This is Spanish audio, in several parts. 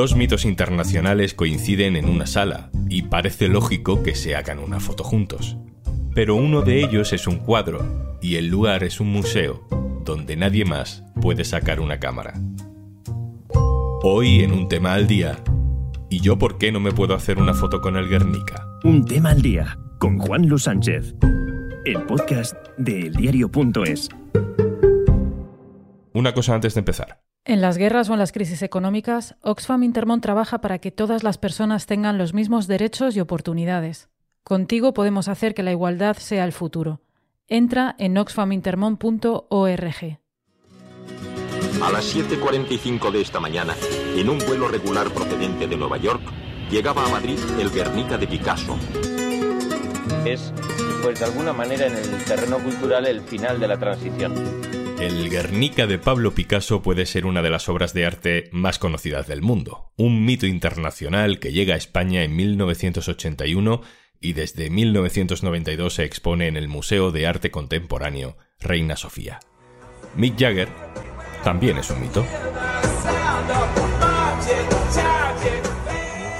Dos mitos internacionales coinciden en una sala y parece lógico que se hagan una foto juntos. Pero uno de ellos es un cuadro y el lugar es un museo donde nadie más puede sacar una cámara. Hoy en un tema al día, ¿y yo por qué no me puedo hacer una foto con el Guernica? Un tema al día con Juan Luis Sánchez, el podcast de eldiario.es. Una cosa antes de empezar. En las guerras o en las crisis económicas, Oxfam Intermont trabaja para que todas las personas tengan los mismos derechos y oportunidades. Contigo podemos hacer que la igualdad sea el futuro. Entra en oxfamintermont.org. A las 7.45 de esta mañana, en un vuelo regular procedente de Nueva York, llegaba a Madrid el Guernica de Picasso. Es, pues de alguna manera, en el terreno cultural el final de la transición. El Guernica de Pablo Picasso puede ser una de las obras de arte más conocidas del mundo, un mito internacional que llega a España en 1981 y desde 1992 se expone en el Museo de Arte Contemporáneo Reina Sofía. Mick Jagger también es un mito.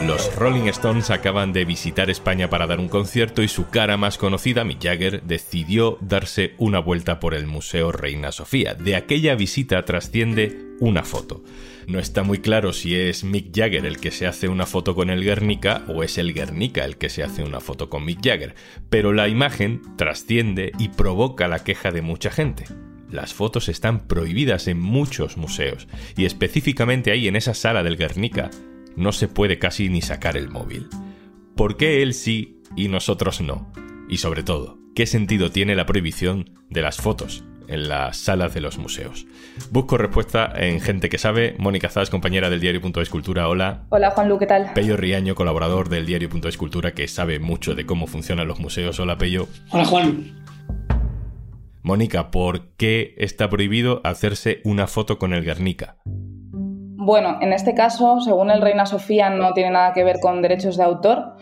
Los Rolling Stones acaban de visitar España para dar un concierto y su cara más conocida, Mick Jagger, decidió darse una vuelta por el Museo Reina Sofía. De aquella visita trasciende una foto. No está muy claro si es Mick Jagger el que se hace una foto con el Guernica o es el Guernica el que se hace una foto con Mick Jagger, pero la imagen trasciende y provoca la queja de mucha gente. Las fotos están prohibidas en muchos museos y específicamente ahí en esa sala del Guernica no se puede casi ni sacar el móvil. ¿Por qué él sí y nosotros no? Y sobre todo, ¿qué sentido tiene la prohibición de las fotos en las salas de los museos? Busco respuesta en Gente que sabe. Mónica Zas, compañera del diario.es Cultura, hola. Hola Juanlu, ¿qué tal? Pello Riaño, colaborador del diario.es Cultura, que sabe mucho de cómo funcionan los museos. Hola Pello. Hola Juan. Mónica, ¿por qué está prohibido hacerse una foto con el Guernica? Bueno, en este caso, según el Reina Sofía, no tiene nada que ver con derechos de autor,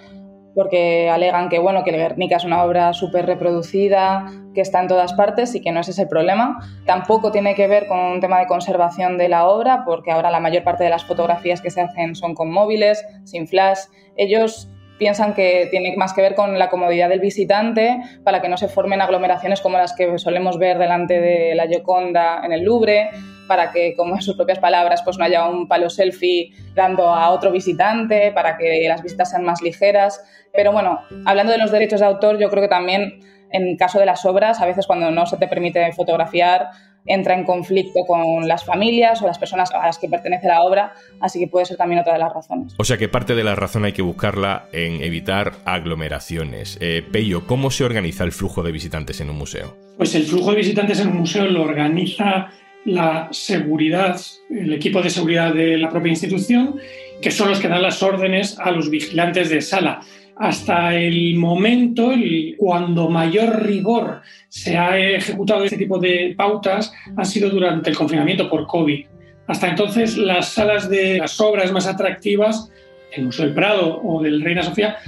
porque alegan que, bueno, que el Guernica es una obra súper reproducida, que está en todas partes y que no ese es el problema. Tampoco tiene que ver con un tema de conservación de la obra, porque ahora la mayor parte de las fotografías que se hacen son con móviles, sin flash. Ellos piensan que tiene más que ver con la comodidad del visitante para que no se formen aglomeraciones como las que solemos ver delante de la Gioconda en el Louvre para que, como en sus propias palabras, pues no haya un palo selfie dando a otro visitante, para que las visitas sean más ligeras. Pero bueno, hablando de los derechos de autor, yo creo que también en caso de las obras, a veces cuando no se te permite fotografiar, entra en conflicto con las familias o las personas a las que pertenece la obra, así que puede ser también otra de las razones. O sea que parte de la razón hay que buscarla en evitar aglomeraciones. Eh, Pello, ¿cómo se organiza el flujo de visitantes en un museo? Pues el flujo de visitantes en un museo lo organiza la seguridad, el equipo de seguridad de la propia institución, que son los que dan las órdenes a los vigilantes de sala. Hasta el momento, cuando mayor rigor se ha ejecutado este tipo de pautas, ha sido durante el confinamiento por COVID. Hasta entonces, las salas de las obras más atractivas, el Museo del Prado o del Reina Sofía,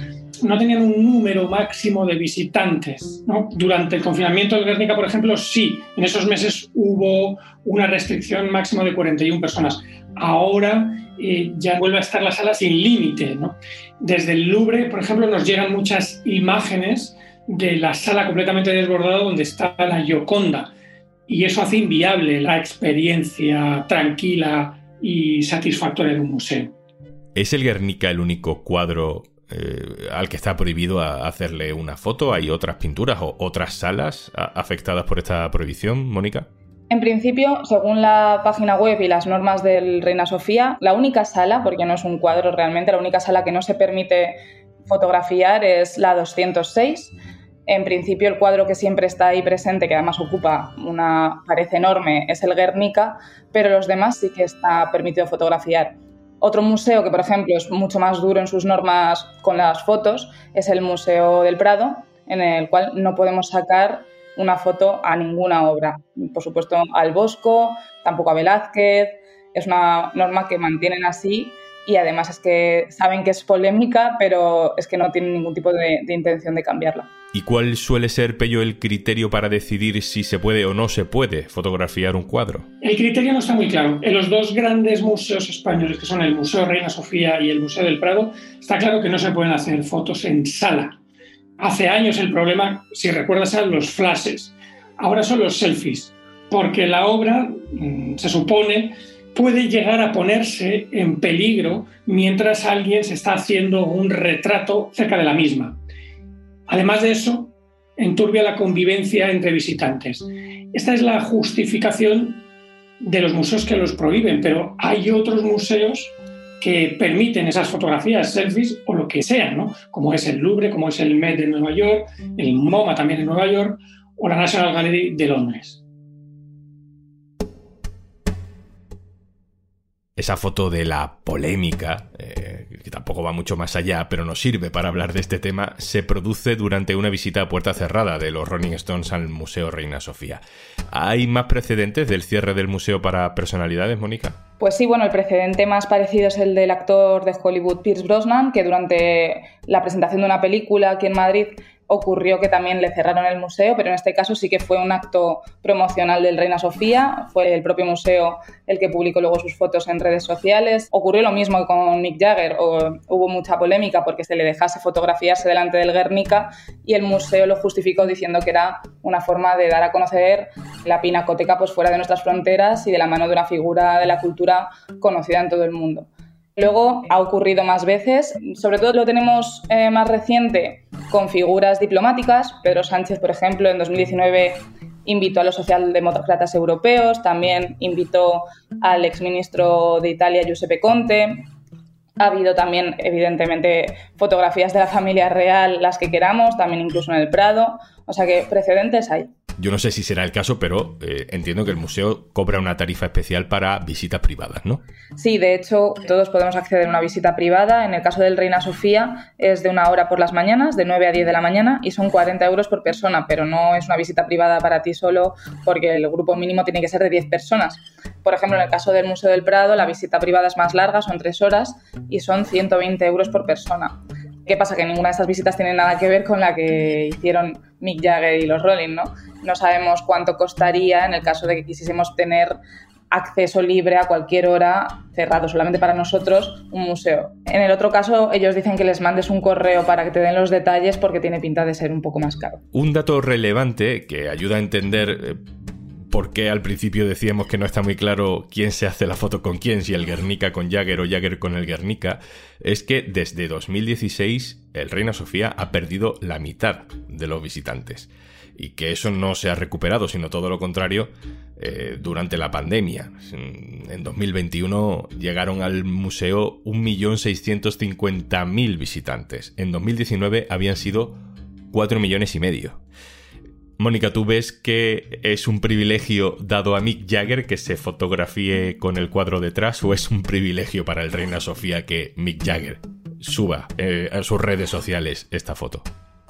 no tenían un número máximo de visitantes. Durante el confinamiento del Guernica, por ejemplo, sí, en esos meses hubo una restricción máxima de 41 personas. Ahora eh, ya vuelve a estar la sala sin límite. Desde el Louvre, por ejemplo, nos llegan muchas imágenes de la sala completamente desbordada donde está la Gioconda. Y eso hace inviable la experiencia tranquila y satisfactoria de un museo. ¿Es el Guernica el único cuadro eh, al que está prohibido hacerle una foto? ¿Hay otras pinturas o otras salas afectadas por esta prohibición, Mónica? En principio, según la página web y las normas del Reina Sofía, la única sala, porque no es un cuadro realmente, la única sala que no se permite fotografiar es la 206. En principio, el cuadro que siempre está ahí presente, que además ocupa una pared enorme, es el Guernica, pero los demás sí que está permitido fotografiar. Otro museo que, por ejemplo, es mucho más duro en sus normas con las fotos es el Museo del Prado, en el cual no podemos sacar una foto a ninguna obra. Por supuesto, al Bosco, tampoco a Velázquez. Es una norma que mantienen así y además es que saben que es polémica, pero es que no tienen ningún tipo de, intención de cambiarla. ¿Y cuál suele ser, Pello, el criterio para decidir si se puede o no se puede fotografiar un cuadro? El criterio no está muy claro. En los dos grandes museos españoles, que son el Museo Reina Sofía y el Museo del Prado, está claro que no se pueden hacer fotos en sala. Hace años el problema, si recuerdas, eran los flashes. Ahora son los selfies, porque la obra, mm, se supone, puede llegar a ponerse en peligro mientras alguien se está haciendo un retrato cerca de la misma. Además de eso, enturbia la convivencia entre visitantes. Esta es la justificación de los museos que los prohíben, pero hay otros museos que permiten esas fotografías, selfies o lo que sea, ¿no? como es el Louvre, como es el Met de Nueva York, el MoMA también en Nueva York o la National Gallery de Londres. esa foto de la polémica, eh, que tampoco va mucho más allá, pero nos sirve para hablar de este tema, se produce durante una visita a puerta cerrada de los Rolling Stones al Museo Reina Sofía. ¿Hay más precedentes del cierre del museo para personalidades, Mónica? Pues sí, bueno, el precedente más parecido es el del actor de Hollywood Pierce Brosnan, que durante la presentación de una película aquí en Madrid ocurrió que también le cerraron el museo, pero en este caso sí que fue un acto promocional del Reina Sofía, fue el propio museo el que publicó luego sus fotos en redes sociales. Ocurrió lo mismo con Mick Jagger, hubo mucha polémica porque se le dejase fotografiarse delante del Guernica y el museo lo justificó diciendo que era una forma de dar a conocer la pinacoteca pues fuera de nuestras fronteras y de la mano de una figura de la cultura conocida en todo el mundo. Luego ha ocurrido más veces, sobre todo lo tenemos eh, más reciente con figuras diplomáticas. Pedro Sánchez, por ejemplo, en 2019 invitó a los socialdemócratas europeos, también invitó al exministro de Italia, Giuseppe Conte. Ha habido también, evidentemente, fotografías de la familia real, las que queramos, también incluso en el Prado. O sea que precedentes hay. Yo no sé si será el caso, pero eh, entiendo que el museo cobra una tarifa especial para visitas privadas, ¿no? Sí, de hecho, todos podemos acceder a una visita privada. En el caso del Reina Sofía es de una hora por las mañanas, de 9 a 10 de la mañana, y son 40 euros por persona, pero no es una visita privada para ti solo porque el grupo mínimo tiene que ser de 10 personas. Por ejemplo, en el caso del Museo del Prado, la visita privada es más larga, son 3 horas y son 120 euros por persona. ¿Qué pasa? Que ninguna de estas visitas tiene nada que ver con la que hicieron Mick Jagger y los Rolling, ¿no? No sabemos cuánto costaría en el caso de que quisiésemos tener acceso libre a cualquier hora, cerrado solamente para nosotros, un museo. En el otro caso, ellos dicen que les mandes un correo para que te den los detalles porque tiene pinta de ser un poco más caro. Un dato relevante que ayuda a entender eh, por qué al principio decíamos que no está muy claro quién se hace la foto con quién, si el Guernica con Jagger o Jagger con el Guernica, es que desde 2016 el Reina Sofía ha perdido la mitad de los visitantes y que eso no se ha recuperado, sino todo lo contrario, eh, durante la pandemia. En 2021 llegaron al museo 1.650.000 visitantes. En 2019 habían sido 4 millones y medio. Mónica, ¿tú ves que es un privilegio dado a Mick Jagger que se fotografíe con el cuadro detrás o es un privilegio para el Reina Sofía que Mick Jagger suba eh, a sus redes sociales esta foto?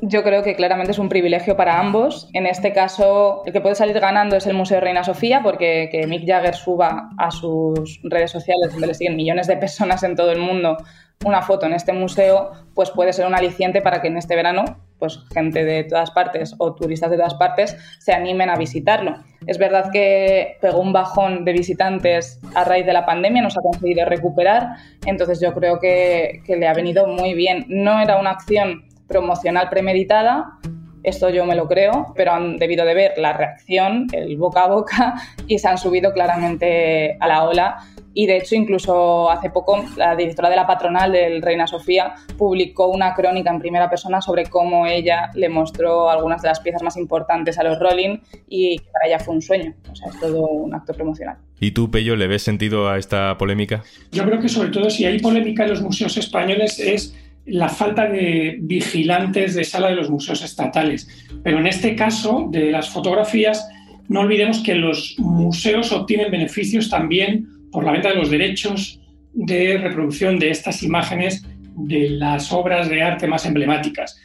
Yo creo que claramente es un privilegio para ambos. En este caso, el que puede salir ganando es el Museo Reina Sofía, porque que Mick Jagger suba a sus redes sociales, donde le siguen millones de personas en todo el mundo, una foto en este museo, pues puede ser un aliciente para que en este verano, pues gente de todas partes o turistas de todas partes se animen a visitarlo. Es verdad que pegó un bajón de visitantes a raíz de la pandemia, nos ha conseguido recuperar, entonces yo creo que, que le ha venido muy bien. No era una acción promocional premeditada, esto yo me lo creo, pero han debido de ver la reacción, el boca a boca, y se han subido claramente a la ola. Y de hecho, incluso hace poco, la directora de la patronal del Reina Sofía publicó una crónica en primera persona sobre cómo ella le mostró algunas de las piezas más importantes a los Rolling y para ella fue un sueño. O sea, es todo un acto promocional. ¿Y tú, Pello, le ves sentido a esta polémica? Yo creo que sobre todo si hay polémica en los museos españoles es la falta de vigilantes de sala de los museos estatales. Pero en este caso de las fotografías, no olvidemos que los museos obtienen beneficios también por la venta de los derechos de reproducción de estas imágenes de las obras de arte más emblemáticas.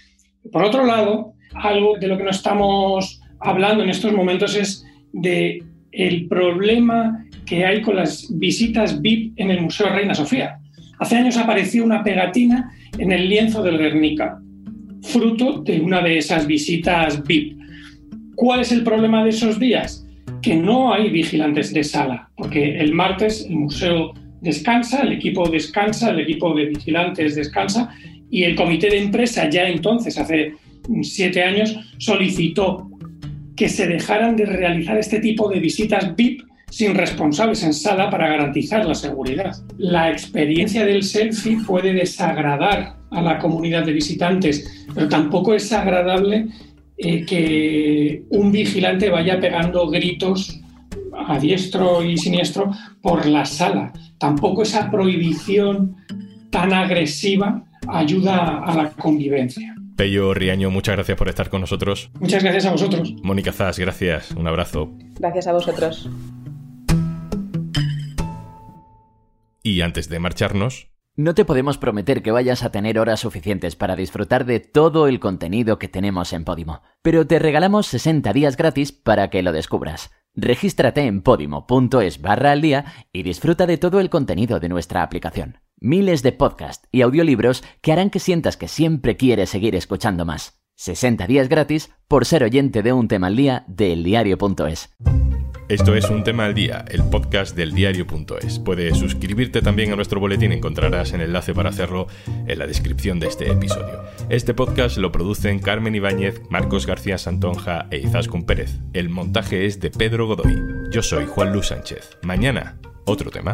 Por otro lado, algo de lo que no estamos hablando en estos momentos es de el problema que hay con las visitas VIP en el Museo Reina Sofía. Hace años apareció una pegatina en el lienzo del Guernica. fruto de una de esas visitas VIP. ¿Cuál es el problema de esos días? Que no hay vigilantes de sala, porque el martes el museo descansa, el equipo descansa, el equipo de vigilantes descansa y el comité de empresa ya entonces, hace siete años, solicitó que se dejaran de realizar este tipo de visitas VIP sin responsables en sala para garantizar la seguridad. La experiencia del selfie puede desagradar a la comunidad de visitantes, pero tampoco es agradable eh, que un vigilante vaya pegando gritos a diestro y siniestro por la sala. Tampoco esa prohibición tan agresiva ayuda a la convivencia. Pello Riaño, muchas gracias por estar con nosotros. Muchas gracias a vosotros. Mónica Zas, gracias. Un abrazo. Gracias a vosotros. Y antes de marcharnos... No te podemos prometer que vayas a tener horas suficientes para disfrutar de todo el contenido que tenemos en Podimo, pero te regalamos 60 días gratis para que lo descubras. Regístrate en podimo.es barra al día y disfruta de todo el contenido de nuestra aplicación. Miles de podcasts y audiolibros que harán que sientas que siempre quieres seguir escuchando más. 60 días gratis por ser oyente de un tema al día de eldiario.es. Esto es Un Tema al Día, el podcast del diario.es. Puedes suscribirte también a nuestro boletín, encontrarás el enlace para hacerlo en la descripción de este episodio. Este podcast lo producen Carmen Ibáñez, Marcos García Santonja e Izaskun Pérez. El montaje es de Pedro Godoy. Yo soy Juan Luis Sánchez. Mañana, otro tema.